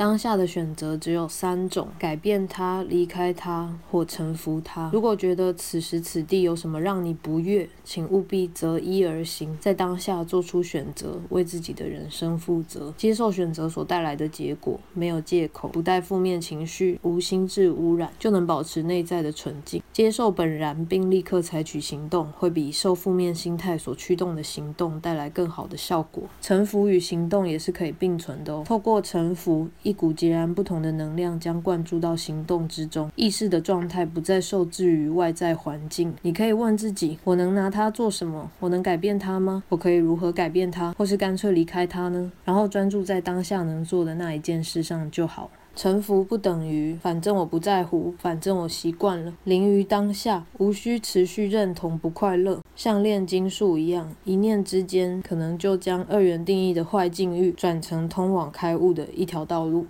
当下的选择只有三种：改变它、离开它或臣服它。如果觉得此时此地有什么让你不悦，请务必择一而行，在当下做出选择，为自己的人生负责，接受选择所带来的结果，没有借口，不带负面情绪，无心智污染，就能保持内在的纯净。接受本然，并立刻采取行动，会比受负面心态所驱动的行动带来更好的效果。臣服与行动也是可以并存的哦。透过臣服，一股截然不同的能量将灌注到行动之中，意识的状态不再受制于外在环境。你可以问自己：我能拿它做什么？我能改变它吗？我可以如何改变它，或是干脆离开它呢？然后专注在当下能做的那一件事上就好。臣服不等于反正我不在乎，反正我习惯了。临于当下，无需持续认同不快乐，像炼金术一样，一念之间，可能就将二元定义的坏境遇转成通往开悟的一条道路。